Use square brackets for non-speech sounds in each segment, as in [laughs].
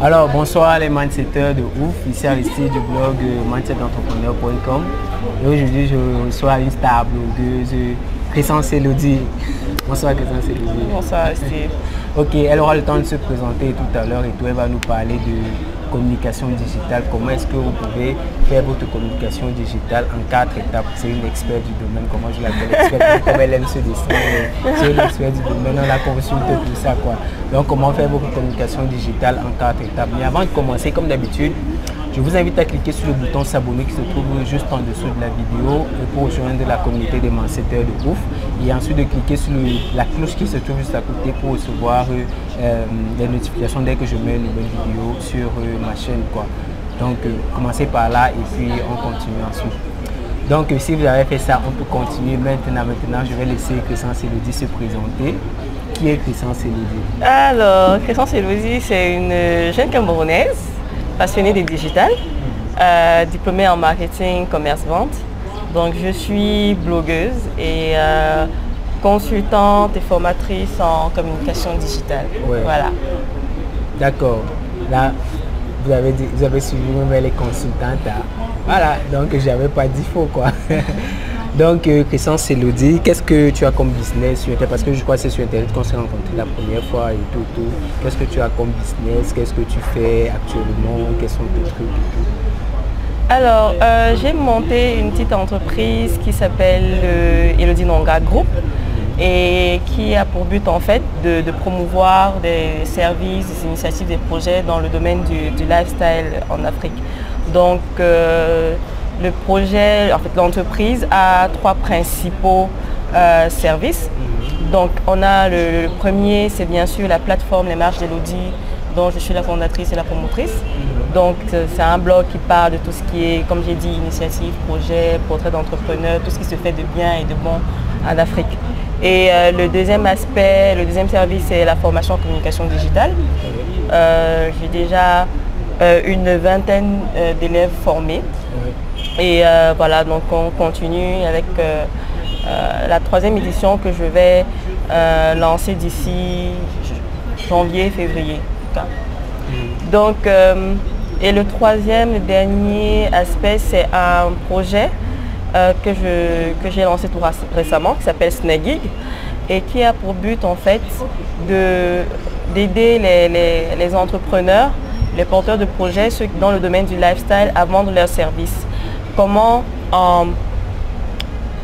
Alors, bonsoir les mindsetters de ouf, ici Aristide du blog euh, mindsetentrepreneur.com. Et aujourd'hui, je reçois une star blogueuse, Crescence Elodie. Bonsoir Crescence Elodie. Bonsoir Aristide. Ok, elle aura le temps de se présenter tout à l'heure et tout, elle va nous parler de communication digitale, comment est-ce que vous pouvez faire votre communication digitale en quatre étapes? C'est une experte du domaine, comment je l'appelle, experte, [laughs] comme elle aime ce dessin, c'est une experte du domaine, on la consulte tout ça quoi. Donc comment faire votre communication digitale en quatre étapes? Mais avant de commencer, comme d'habitude, je vous invite à cliquer sur le bouton s'abonner qui se trouve juste en dessous de la vidéo pour rejoindre la communauté des manceteurs de ouf. Et ensuite de cliquer sur la cloche qui se trouve juste à côté pour recevoir euh, les notifications dès que je mets une nouvelle vidéo sur euh, ma chaîne. Quoi. Donc euh, commencez par là et puis on continue ensuite. Donc si vous avez fait ça, on peut continuer maintenant. Maintenant, je vais laisser Crescence Elodie se présenter. Qui est Crescence Elodie Alors, Crescence Elodie, c'est une jeune Camerounaise passionnée des digital, euh, diplômée en marketing, commerce, vente. Donc je suis blogueuse et euh, consultante et formatrice en communication digitale. Voilà. D'accord. Là, vous avez, vous avez suivi même les consultantes. Hein. Voilà, donc j'avais pas dit faux quoi. [laughs] Donc, euh, Crescence Elodie, qu'est-ce que tu as comme business sur Internet? Parce que je crois que c'est sur Internet qu'on s'est rencontrés la première fois et tout. tout. Qu'est-ce que tu as comme business? Qu'est-ce que tu fais actuellement? Quels sont tes trucs? Alors, euh, j'ai monté une petite entreprise qui s'appelle euh, Elodie Nonga Group et qui a pour but en fait de, promouvoir des services, des initiatives, des projets dans le domaine du, lifestyle en Afrique. Donc, le projet, en fait l'entreprise a trois principaux euh, services. Mhm. Donc on a le, premier, c'est bien sûr la plateforme Les Marches d'Elodie dont je suis la fondatrice et la promotrice. Mhm. Donc c'est un blog qui parle de tout ce qui est, comme j'ai dit, initiative, projet, portrait d'entrepreneur, tout ce qui se fait de bien et de bon en Afrique. Et euh, le deuxième aspect, le deuxième service, c'est la formation en communication digitale. Euh, j'ai déjà une vingtaine d'élèves formés. Et euh, voilà, donc on continue avec euh, euh, la troisième édition que je vais lancer d'ici janvier, février. Mm. Donc, et le troisième, le dernier aspect, c'est un projet que j'ai que lancé tout récemment qui s'appelle Snagig et qui a pour but en fait d'aider les, les, entrepreneurs, les porteurs de projets ceux dans le domaine du lifestyle à vendre leurs services comment en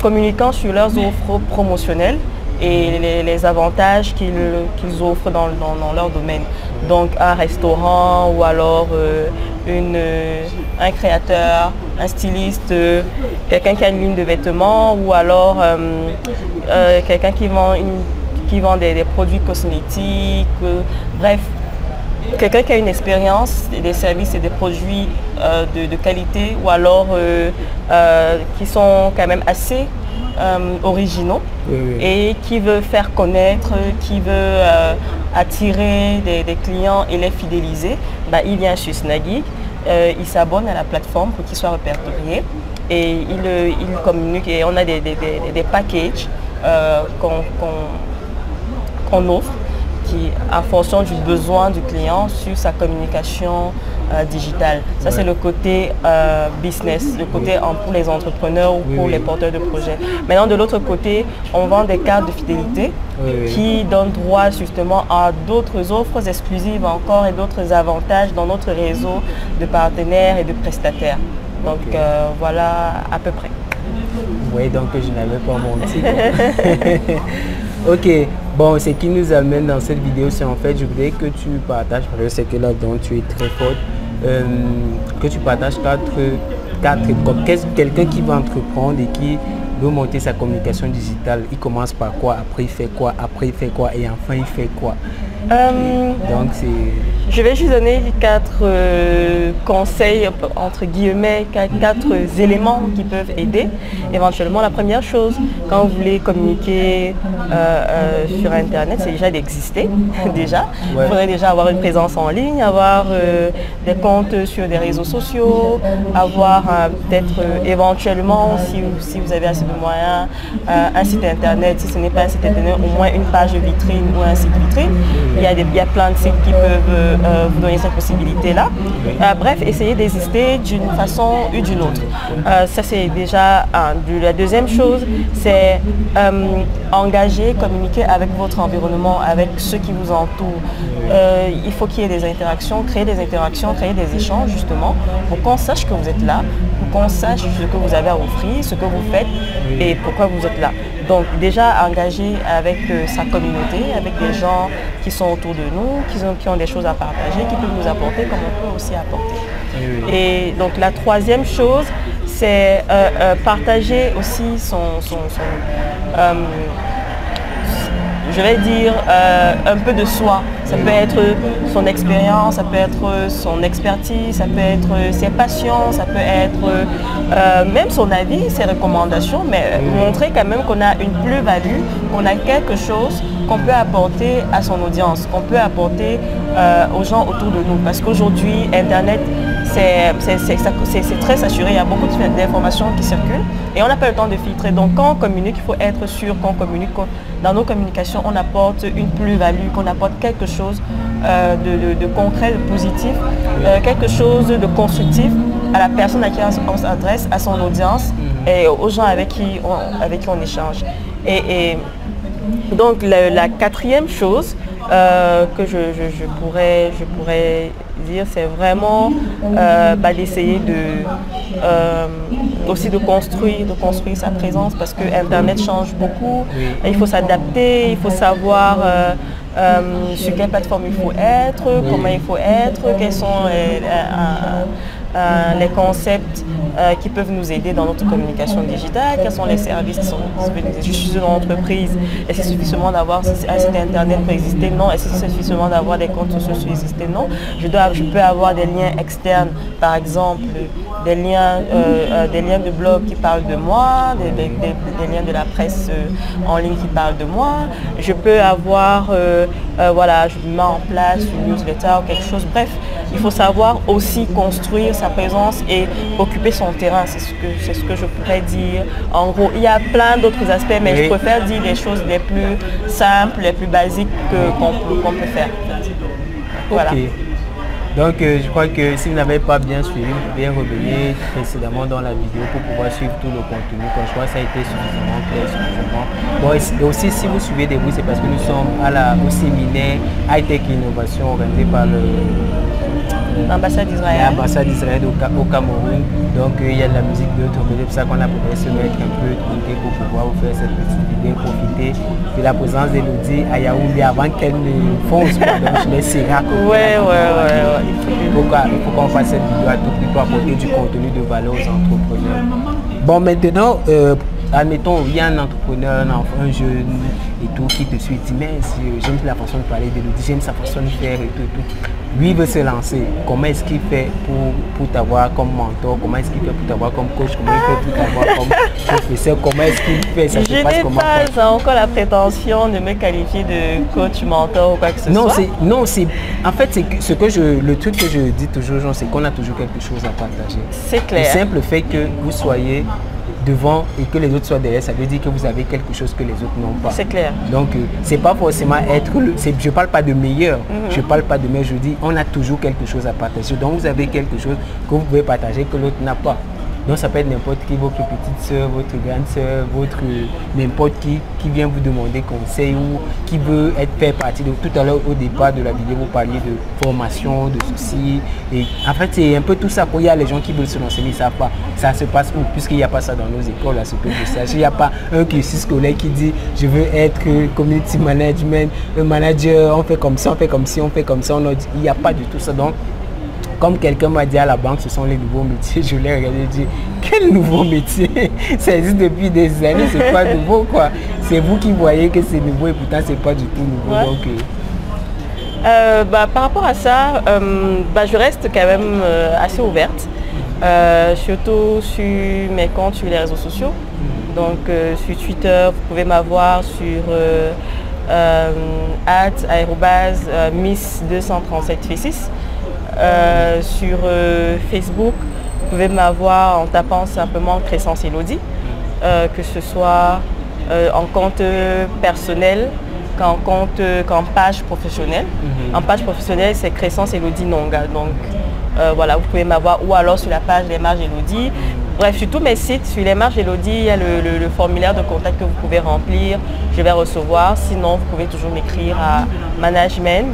communiquant sur leurs offres promotionnelles et les, avantages qu'ils offrent dans, leur domaine. Donc un restaurant ou alors euh, une, un créateur, un styliste, quelqu'un qui a une ligne de vêtements ou alors euh, euh, quelqu'un qui vend, qui vend des produits cosmétiques. bref, quelqu'un qui a une expérience des services et des produits euh, de, qualité ou alors euh, euh, qui sont quand même assez originaux et qui veut faire connaître, qui veut attirer des, clients et les fidéliser, bah, il vient chez Snaggy, il s'abonne à la plateforme pour qu'il soit répertorié et il, communique et on a des, packages qu'on offre qui, en fonction du besoin du client sur sa communication euh, digitale. Ça, c'est le côté euh, business, le côté pour les entrepreneurs ou pour les porteurs de projets. Maintenant, de l'autre côté, on vend des cartes de fidélité qui donnent droit justement à d'autres offres exclusives encore et d'autres avantages dans notre réseau de partenaires et de prestataires. Donc euh, voilà à peu près. Oui, donc je n'avais pas menti. [laughs] [laughs] ok, Bon, ce qui nous amène dans cette vidéo, c'est en fait, je voudrais que tu partages, parce que c'est que là-dedans tu es très forte, euh, que tu partages quatre, quatre quelqu'un qui va entreprendre et qui veut monter sa communication digitale, il commence par quoi, après il fait quoi, après il fait quoi? Et enfin il fait quoi? Euh, Donc Je vais juste donner quatre euh, conseils, entre guillemets, quatre, éléments qui peuvent aider. Éventuellement, la première chose, quand vous voulez communiquer euh, sur Internet, c'est déjà d'exister, [laughs] déjà. Vous faudrait déjà avoir une présence en ligne, avoir des comptes sur des réseaux sociaux, avoir peut-être éventuellement, si, si, vous avez assez de moyens, un site Internet, si ce n'est pas un site Internet, au moins une page vitrine ou un site vitrine Il y, a des, il y a plein de sites qui peuvent vous donner cette possibilité-là. bref, essayez d'exister d'une façon ou d'une autre. ça, c'est déjà. La deuxième chose, c'est engager, communiquer avec votre environnement, avec ceux qui vous entourent. Il faut qu'il y ait des interactions, créer des interactions, créer des échanges, justement, pour qu'on sache que vous êtes là, pour qu'on sache ce que vous avez à offrir, ce que vous faites et pourquoi vous êtes là. Donc déjà engagé avec euh, sa communauté, avec des gens qui sont autour de nous, qui ont, qui ont des choses à partager, qui peuvent nous apporter comme on peut aussi apporter. Et donc la troisième chose, c'est euh, euh, partager aussi son, son, je vais dire, euh, un peu de soi. Ça peut être son expérience, ça peut être son expertise, ça peut être ses passions, ça peut être euh, même son avis, ses recommandations, mais montrer quand même qu'on a une plus-value, qu'on a quelque chose qu'on peut apporter à son audience, qu'on peut apporter euh, aux gens autour de nous. Parce qu'aujourd'hui, Internet, c'est très saturé, il y a beaucoup d'informations qui circulent et on n'a pas le temps de filtrer. Donc quand on communique, il faut être sûr qu'on communique, dans nos communications, on apporte une plus-value, qu'on apporte quelque chose euh, de, concret, de positif, euh, quelque chose de constructif à la personne à qui on s'adresse, à son audience mhm. et aux gens avec qui on, avec qui on échange. Et, donc la, quatrième chose euh, que je, pourrais, je pourrais dire, c'est vraiment euh, bah, d'essayer de euh, aussi de construire, de construire sa présence parce que Internet change beaucoup. Il faut s'adapter, il faut savoir sur quelle plateforme il faut être, comment il faut être, quels sont les concepts euh, qui peuvent nous aider dans notre communication digitale, quels sont les services qui sont disponibles. Je suis est-ce que c'est suffisamment d'avoir un site internet pour exister? Non. Est-ce que c'est suffisamment d'avoir des comptes sociaux pour exister? Non. Je, peux avoir des liens externes, par exemple, des liens, euh, euh, des liens de blog qui parlent de moi, des, liens de la presse en ligne qui parlent de moi. Je peux avoir, voilà, je mets en place une newsletter ou quelque chose. Bref, il faut savoir aussi construire sa présence et occuper son terrain, c'est ce, que, c'est ce que je pourrais dire. En gros, il y a plein d'autres aspects, mais je préfère dire les choses les plus simples, les plus basiques qu'on, peut, peut faire. Voilà. Donc euh, je crois que si vous n'avez pas bien suivi, vous pouvez revenir précédemment dans la vidéo pour pouvoir suivre tout le contenu. je crois que ça a été suffisamment clair, suffisamment. Bon, et aussi si vous suivez des bruits, c'est parce que nous sommes au séminaire High Tech Innovation organisé par le l'ambassade d'Israël. L'ambassade d'Israël au, Cameroun. Donc euh, il y a de la musique de c'est pour ça qu'on a préféré se mettre un peu de côté pour pouvoir vous faire cette petite vidéo, profiter de la présence d'Elodie à Yaoundé avant qu'elle ne fonce. donc je ouais, ouais, ouais. Il faut qu'on fasse cette vidéo à tout prix pour apporter du contenu de valeur aux entrepreneurs. Bon maintenant, euh, admettons, il y a un entrepreneur, un, jeune et tout qui te suit, dit mais j'aime la façon de parler de l'Elodie, j'aime sa façon de faire et tout, et tout. Lui veut se lancer, comment est-ce qu'il fait pour, pour t'avoir comme mentor, comment est-ce qu'il fait pour t'avoir comme coach, comment il fait pour t'avoir comme professeur, comment est-ce qu'il fait? Ça Je n'ai pas encore la prétention de me qualifier de coach, mentor ou quoi que ce non, soit. Non, c'est en fait c'est ce que je le truc que je dis toujours, c'est qu'on a toujours quelque chose à partager. C'est clair. Le simple fait que vous soyez devant et que les autres soient derrière, ça veut dire que vous avez quelque chose que les autres n'ont pas. C'est clair. Donc, euh, c'est pas forcément être le. Je parle pas de meilleur. Mhm. Je parle pas de meilleur. Je dis, on a toujours quelque chose à partager. Donc, vous avez quelque chose que vous pouvez partager que l'autre n'a pas. Donc ça peut être n'importe qui, votre petite soeur, votre grande soeur, votre n'importe qui qui vient vous demander conseil ou qui veut être fait partie de tout à l'heure au départ de la vidéo vous parliez de formation, de ceci. Et en fait c'est un peu tout ça. Quand il y a les gens qui veulent se lancer, ils ne pas. Ça se passe où? Puisqu'il n'y a pas ça dans nos écoles, à ce que je sache. Il n'y a pas un cursus scolaire qui dit je veux être community management, un manager, on fait comme ça, on fait comme si, on fait comme ça. Il n'y a pas du tout ça. Donc comme quelqu'un m'a dit à la banque, ce sont les nouveaux métiers. Je l'ai regardé et dit, quel nouveau métier? [laughs] Ça existe depuis des années, c'est pas nouveau quoi. C'est vous qui voyez que c'est nouveau et pourtant c'est pas du tout nouveau. Donc, euh. Euh, bah, par rapport à ça, euh, bah, je reste quand même assez ouverte. surtout sur mes comptes sur les réseaux sociaux. Donc sur Twitter, vous pouvez m'avoir sur at miss 237 f euh, sur euh, Facebook, vous pouvez m'avoir en tapant simplement Crescence Elodie, euh, que ce soit en compte personnel qu'en compte, qu'en page professionnelle. En page professionnelle, c'est Crescence Elodie Nonga. Donc voilà, vous pouvez m'avoir ou alors sur la page Les Marges Elodie. Bref, sur tous mes sites, sur les marges Elodie, il y a le, formulaire de contact que vous pouvez remplir. Je vais recevoir. Sinon, vous pouvez toujours m'écrire à management,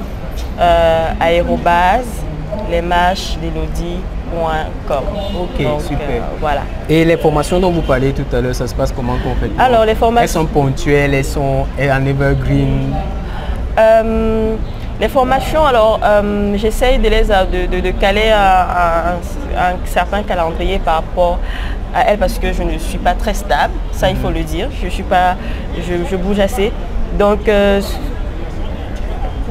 aérobase, les marches d'Elodie.com. Ok, super. Euh, voilà. Et les formations dont vous parlez tout à l'heure, ça se passe comment concrètement Alors, les formations... Elles sont ponctuelles, elles sont en evergreen euh, les formations, alors euh, j'essaye de, les, de, de, caler un, certain calendrier par rapport à elles parce que je ne suis pas très stable, ça il faut le dire, je, suis pas, je, bouge assez. Donc euh,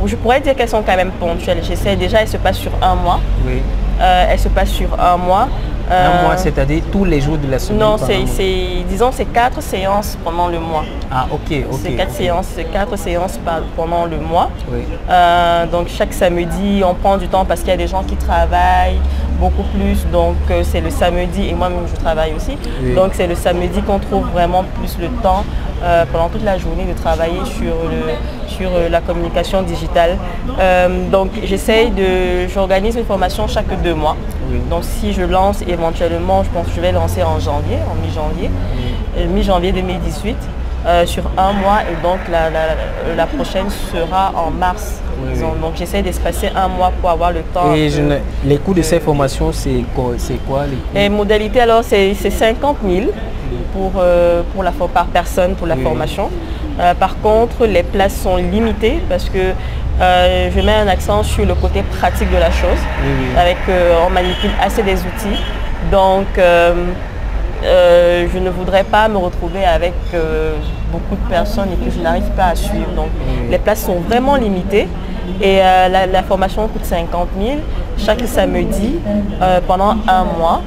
je pourrais dire qu'elles sont quand même ponctuelles. J'essaie déjà, elles se passent sur un mois. Oui. Euh, elles se passent sur un mois. Un mois, c'est-à-dire tous les jours de la semaine Non, c'est, disons, c'est quatre séances pendant le mois. Ah, ok, ok. C'est quatre, Séances, quatre séances pendant le mois. Oui. Euh, donc chaque samedi, on prend du temps parce qu'il y a des gens qui travaillent beaucoup plus. Donc euh, c'est le samedi, et moi-même je travaille aussi. Donc c'est le samedi qu'on trouve vraiment plus le temps euh, pendant toute la journée de travailler sur, sur la communication digitale. donc j'essaye de, j'organise une formation chaque deux mois. Donc si je lance éventuellement, je pense que je vais lancer en janvier, en mi-janvier, mi-janvier 2018. Euh, sur un mois et donc la, prochaine sera en mars. Donc j'essaie d'espacer un mois pour avoir le temps. Et les coûts de ces formations, c'est quoi, quoi les modalités, alors c'est 50 000 pour, euh, pour la, par personne pour la formation. Euh, par contre, les places sont limitées parce que je mets un accent sur le côté pratique de la chose. Avec, on manipule assez des outils. Donc, euh, je ne voudrais pas me retrouver avec euh, beaucoup de personnes et que je n'arrive pas à suivre. Donc les places sont vraiment limitées et euh, la, formation coûte 50 000 chaque samedi pendant un mois.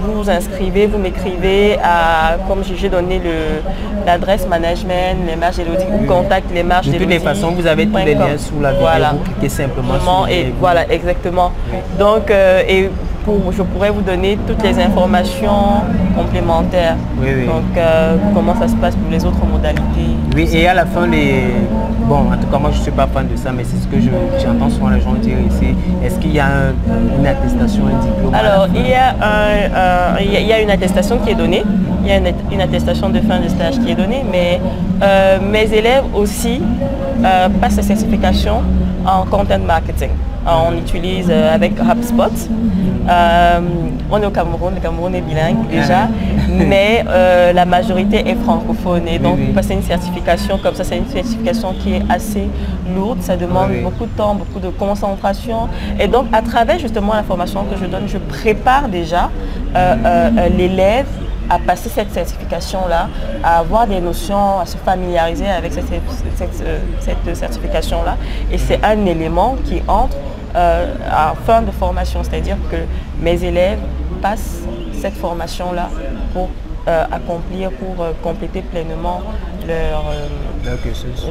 vous vous inscrivez, vous m'écrivez à, comme j'ai donné l'adresse management, les marges Elodie, ou contact les marges De toutes les façons, vous avez tous les liens sous la vidéo, voilà. vous cliquez simplement sur et Voilà, exactement. Donc, et je pourrais vous donner toutes les informations complémentaires. Donc, euh, comment ça se passe pour les autres modalités. Oui, et à la fin, les... Bon, en tout cas, moi, je ne suis pas fan de ça, mais c'est ce que j'entends souvent les gens dire ici. Est-ce qu'il y a une attestation, un diplôme Alors, il y, a il, y a, une attestation qui est donnée. Il y a une, attestation de fin de stage qui est donnée, mais euh, mes élèves aussi euh, passent la certification en content marketing. On utilise avec HubSpot. Euh, on est au Cameroun, le Cameroun est bilingue déjà, mais euh, la majorité est francophone. Et donc, passer une certification comme ça, c'est une certification qui est assez lourde, ça demande beaucoup de temps, beaucoup de concentration. Et donc, à travers justement la formation que je donne, je prépare déjà euh, l'élève à passer cette certification-là, à avoir des notions, à se familiariser avec cette, cette certification-là. Et c'est un élément qui entre euh, en fin de formation, c'est-à-dire que mes élèves passent cette formation-là pour euh, accomplir, pour euh, compléter pleinement leur,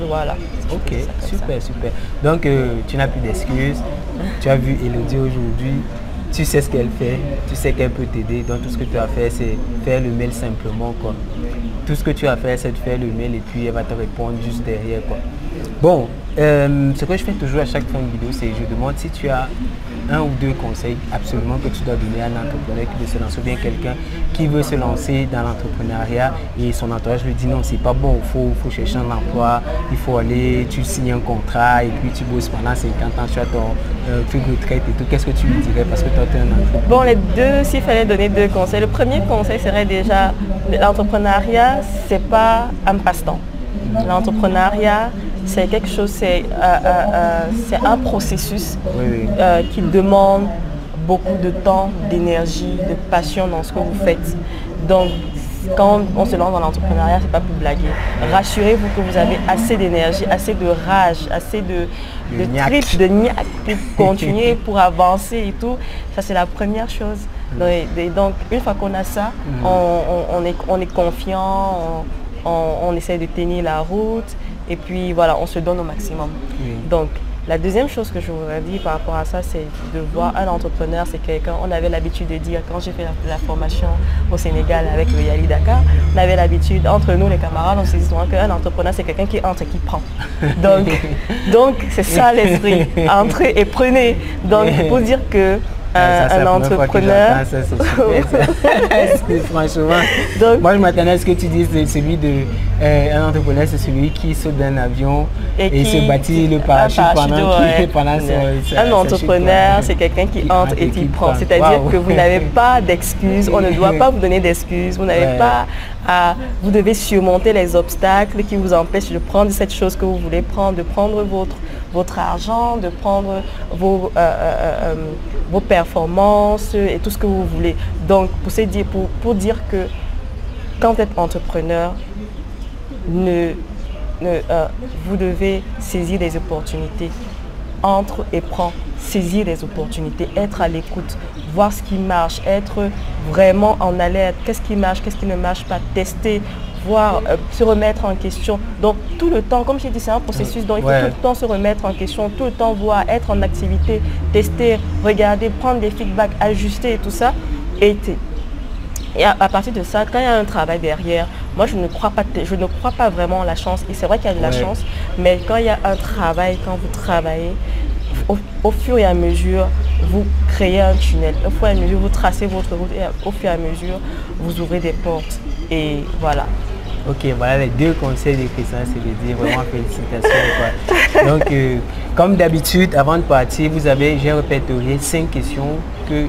Voilà. Ok, super, super. Donc tu n'as plus d'excuses. tu as vu Elodie aujourd'hui. Tu sais ce qu'elle fait, tu sais qu'elle peut t'aider. Donc tout ce que tu as fait, c'est faire le mail simplement. Quoi. Tout ce que tu as fait, c'est de faire le mail et puis elle va te répondre juste derrière. Quoi. Bon, euh, ce que je fais toujours à chaque fin de vidéo, c'est je demande si tu as un ou deux conseils absolument que tu dois donner à un entrepreneur qui veut se lancer, ou bien quelqu'un qui veut se lancer dans l'entrepreneuriat et son entourage lui dit non, c'est pas bon, il faut, faut, chercher un emploi, il faut aller, tu signes un contrat et puis tu bosses pendant 50 ans, tu as ton euh, truc de retraite et tout. Qu'est-ce que tu lui dirais parce que toi, tu es un entrepreneur? Bon, les deux, s'il fallait donner deux conseils, le premier conseil serait déjà l'entrepreneuriat, c'est pas un passe-temps. L'entrepreneuriat, c'est quelque chose, c'est euh, euh, euh, un processus qui demande beaucoup de temps, d'énergie, de passion dans ce que vous faites. Donc, quand on se lance dans l'entrepreneuriat, c'est pas pour blaguer. Rassurez-vous que vous avez assez d'énergie, assez de rage, assez de, de trip, de niaque pour [laughs] continuer, pour avancer et tout. Ça, c'est la première chose. Donc, une fois qu'on a ça, mm. on, est, on est confiant, on, on, essaie de tenir la route et puis voilà, on se donne au maximum. Donc La deuxième chose que je voudrais dire par rapport à ça, c'est de voir un entrepreneur, c'est quelqu'un, on avait l'habitude de dire, quand j'ai fait la, formation au Sénégal avec le Yali Dakar, on avait l'habitude, entre nous les camarades, on se dit souvent qu'un entrepreneur, c'est quelqu'un qui entre et qui prend. [laughs] Donc, donc c'est ça l'esprit, entrez et prenez. Donc, pour dire que un, entrepreneur. franchement. [laughs] [laughs] Donc, moi, je m'attendais à ce que tu dises celui de euh, un entrepreneur, c'est celui qui saute d'un avion et, se bâtit le parachute pendant, pendant Un entrepreneur, c'est quelqu'un qui entre et qui prend. C'est-à-dire que vous n'avez [laughs] pas d'excuses. On ne doit pas vous donner d'excuses. Vous n'avez pas à. Vous devez surmonter les obstacles qui vous empêchent de prendre cette chose que vous voulez prendre, de prendre votre votre argent, de prendre vos, euh, euh, euh, vos performances et tout ce que vous voulez. Donc, pour, dire, pour, pour dire que quand vous êtes entrepreneur, ne, vous devez saisir des opportunités. Entre et prends, saisir des opportunités, être à l'écoute, voir ce qui marche, être vraiment en alerte, qu'est-ce qui marche, qu'est-ce qui ne marche pas, tester, voir, euh, se remettre en question. Donc tout le temps, comme j'ai dit, c'est un processus, donc il faut tout le temps se remettre en question, tout le temps voir, être en activité, tester, regarder, prendre des feedbacks, ajuster et tout ça. Et, et à, partir de ça, quand il y a un travail derrière, moi je ne crois pas, je ne crois pas vraiment la chance. Et c'est vrai qu'il y a de la chance, mais quand il y a un travail, quand vous travaillez, au, fur et à mesure, vous créez un tunnel. Au fur et à mesure, vous tracez votre route et au fur et à mesure, vous ouvrez des portes. Et voilà. Ok, voilà les deux conseils de Christian, c'est de dire vraiment félicitations. Donc, euh, comme d'habitude, avant de partir, vous avez, j'ai répertorié cinq questions que,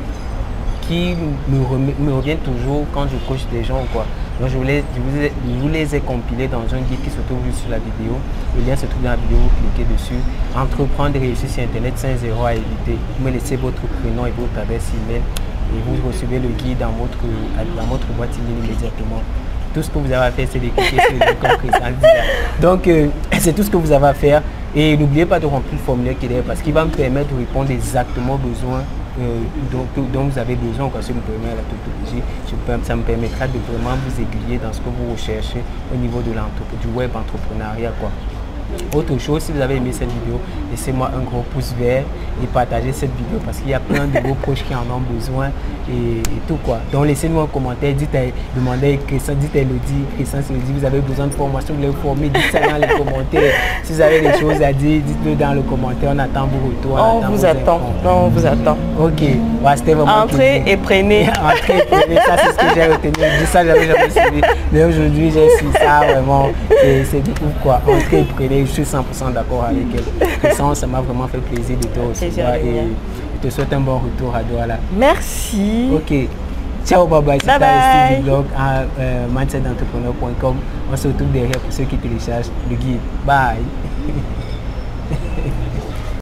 qui me, reviennent toujours quand je coach des gens. Quoi. Donc, je vous, les, vous, les ai compilées dans un guide qui se trouve sur la vidéo. Le lien se trouve dans la vidéo, vous cliquez dessus. Entreprendre et réussir sur Internet sans zéro à éviter. Vous me laissez votre prénom et votre adresse email et vous recevez le guide dans votre, dans votre boîte email immédiatement. Tout ce que vous avez à faire, c'est de cliquer sur le comme Donc, euh, c'est tout ce que vous avez à faire. Et n'oubliez pas de remplir le formulaire qui est derrière parce qu'il va me permettre de répondre exactement aux besoins euh, dont, vous avez besoin. Quoi, si vous me la tautologie, ça me permettra de vraiment vous aiguiller dans ce que vous recherchez au niveau de du web entrepreneuriat. Autre chose, si vous avez aimé cette vidéo, laissez-moi un gros pouce vert et partagez cette vidéo parce qu'il y a plein de vos proches qui en ont besoin et, tout quoi. Donc laissez-moi un commentaire, dites à, demandez à Christian, dites à Elodie, Christian Elodie, vous avez besoin de formation, vous voulez vous former, dites ça dans les commentaires. Si vous avez des choses à dire, dites-le dans le commentaire, on attend vos retours. On, vous attend, on vous attend. Ok, c'était vraiment Entrez et prenez. [laughs] Entrez et prenez, ça c'est ce que j'ai retenu. Je dis ça, j'avais jamais suivi. Mais aujourd'hui, j'ai su ça vraiment, c'est du coup quoi. Entrez et prenez je suis 100% d'accord avec elle. [laughs] ça m'a vraiment fait plaisir de te recevoir et je te souhaite un bon retour à Douala. Merci. Ok. Ciao, bye bye. C'était le blog à euh, mindsetentrepreneur.com. On se retrouve derrière pour ceux qui téléchargent le guide. Bye. [laughs]